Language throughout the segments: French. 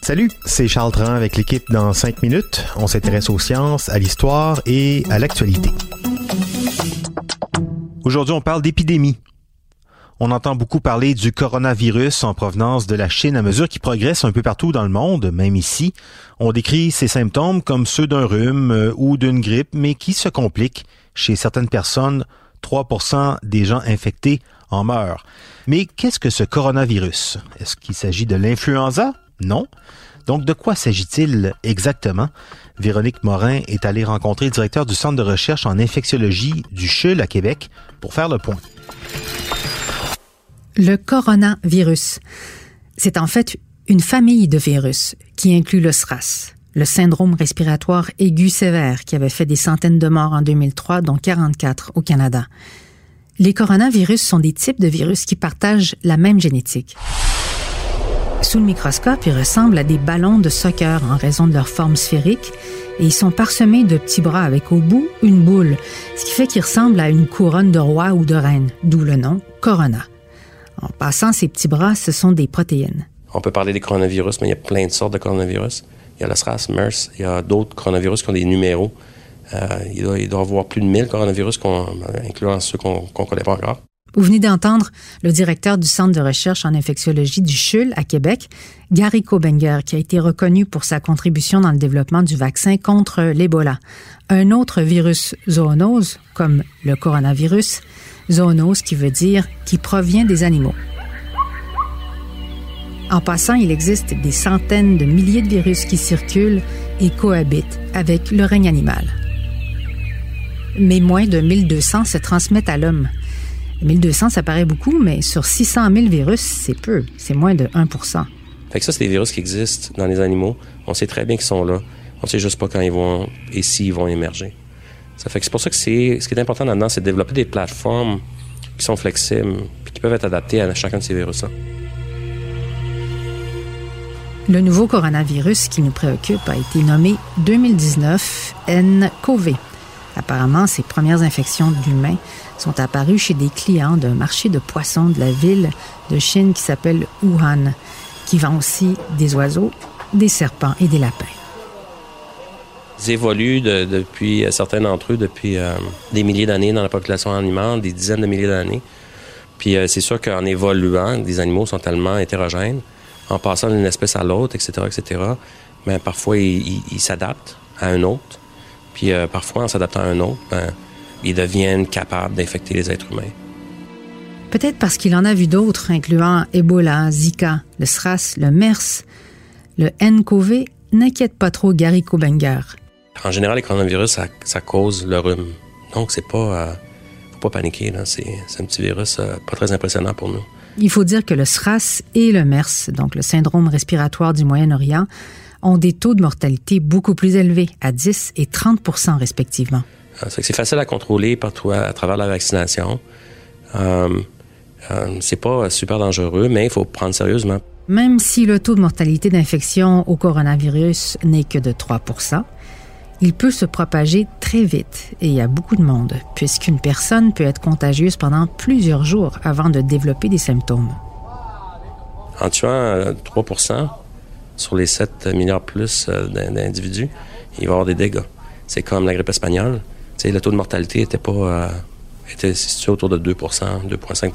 Salut, c'est Charles Tran avec l'équipe dans 5 minutes. On s'intéresse aux sciences, à l'histoire et à l'actualité. Aujourd'hui, on parle d'épidémie. On entend beaucoup parler du coronavirus en provenance de la Chine à mesure qu'il progresse un peu partout dans le monde, même ici. On décrit ces symptômes comme ceux d'un rhume euh, ou d'une grippe, mais qui se compliquent. Chez certaines personnes, 3% des gens infectés en meurent. Mais qu'est-ce que ce coronavirus? Est-ce qu'il s'agit de l'influenza? Non. Donc, de quoi s'agit-il exactement? Véronique Morin est allée rencontrer le directeur du Centre de recherche en infectiologie du CHUL à Québec pour faire le point. Le coronavirus, c'est en fait une famille de virus qui inclut le SRAS, le syndrome respiratoire aigu sévère qui avait fait des centaines de morts en 2003, dont 44 au Canada. Les coronavirus sont des types de virus qui partagent la même génétique. Sous le microscope, ils ressemblent à des ballons de soccer en raison de leur forme sphérique et ils sont parsemés de petits bras avec au bout une boule, ce qui fait qu'ils ressemblent à une couronne de roi ou de reine, d'où le nom corona. En passant, ces petits bras, ce sont des protéines. On peut parler des coronavirus, mais il y a plein de sortes de coronavirus. Il y a le SRAS, MERS, il y a d'autres coronavirus qui ont des numéros. Euh, il, doit, y avoir plus de 1000 coronavirus, incluant ceux qu'on ne connaît pas encore. Vous venez d'entendre le directeur du Centre de recherche en infectiologie du CHUL à Québec, Gary Kobenger, qui a été reconnu pour sa contribution dans le développement du vaccin contre l'Ebola. Un autre virus zoonose, comme le coronavirus, zoonose qui veut dire qui provient des animaux. En passant, il existe des centaines de milliers de virus qui circulent et cohabitent avec le règne animal. Mais moins de 1200 se transmettent à l'homme. 1200, ça paraît beaucoup, mais sur 600 000 virus, c'est peu. C'est moins de 1% Fait que ça, c'est des virus qui existent dans les animaux. On sait très bien qu'ils sont là. On sait juste pas quand ils vont et s'ils vont émerger. Ça fait que c'est pour ça que c'est ce qui est important là-dedans, c'est de développer des plateformes qui sont flexibles et qui peuvent être adaptées à chacun de ces virus-là. Le nouveau coronavirus qui nous préoccupe a été nommé 2019 nCoV. Apparemment, ces premières infections d'humains sont apparues chez des clients d'un marché de poissons de la ville de Chine qui s'appelle Wuhan, qui vend aussi des oiseaux, des serpents et des lapins. Ils évoluent depuis, euh, certains d'entre eux, depuis euh, des milliers d'années dans la population animale, des dizaines de milliers d'années. Puis euh, c'est sûr qu'en évoluant, les animaux sont tellement hétérogènes, en passant d'une espèce à l'autre, etc., etc., mais parfois ils s'adaptent à un autre. Puis parfois, en s'adaptant à un autre, ben, ils deviennent capables d'infecter les êtres humains. Peut-être parce qu'il en a vu d'autres, incluant Ebola, Zika, le SRAS, le MERS. Le nCoV n'inquiète pas trop Gary Kobenger. En général, les coronavirus, ça, cause le rhume. Donc, c'est pas, euh, faut pas paniquer. C'est, un petit virus euh, pas très impressionnant pour nous. Il faut dire que le SRAS et le MERS, donc le syndrome respiratoire du Moyen-Orient, ont des taux de mortalité beaucoup plus élevés, à 10 et 30% respectivement. Euh, c'est facile à contrôler partout à, travers la vaccination. Euh, c'est pas super dangereux, mais il faut prendre sérieusement. Même si le taux de mortalité d'infection au coronavirus n'est que de 3 il peut se propager très vite et a beaucoup de monde, puisqu'une personne peut être contagieuse pendant plusieurs jours avant de développer des symptômes. En tuant 3% euh, sur les 7 milliards plus euh, d'individus, il va y avoir des dégâts. C'est comme la grippe espagnole. le taux de mortalité était pas euh, était situé autour de 2% 2,5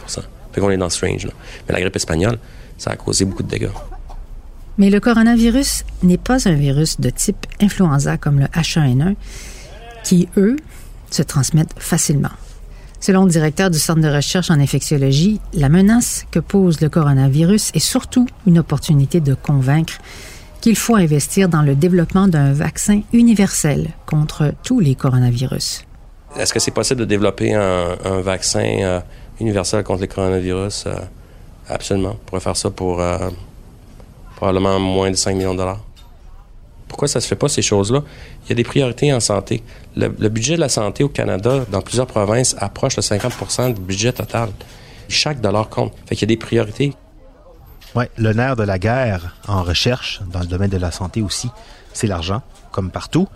Fait qu'on est dans ce range-là. Mais la grippe espagnole, ça a causé beaucoup de dégâts. Mais le coronavirus n'est pas un virus de type influenza comme le H1N1, qui, eux, se transmettent facilement. Selon le directeur du Centre de recherche en infectiologie, la menace que pose le coronavirus est surtout une opportunité de convaincre qu'il faut investir dans le développement d'un vaccin universel contre tous les coronavirus. Est-ce que c'est possible de développer un, vaccin euh, universel contre les coronavirus? Euh, absolument. On pourrait faire ça pour euh, probablement moins de 5 millions de dollars. Pourquoi ça se fait pas, ces choses-là? Il y a des priorités en santé. Le, budget de la santé au Canada, dans plusieurs provinces, approche de 50% du budget total. Chaque dollar compte. Fait qu'il y a des priorités. Oui, le nerf de la guerre en recherche, dans le domaine de la santé aussi, c'est l'argent, comme partout.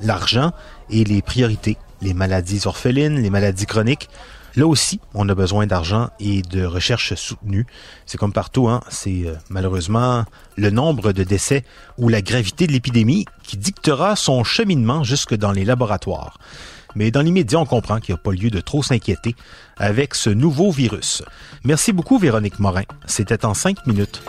L'argent et les priorités. Les maladies orphelines, les maladies chroniques. Là aussi, on a besoin d'argent et de recherche soutenue. C'est comme partout, hein? c'est euh, malheureusement le nombre de décès ou la gravité de l'épidémie qui dictera son cheminement jusque dans les laboratoires. Mais dans l'immédiat, on comprend qu'il n'y a pas lieu de trop s'inquiéter avec ce nouveau virus. Merci beaucoup, Véronique Morin. C'était en cinq minutes.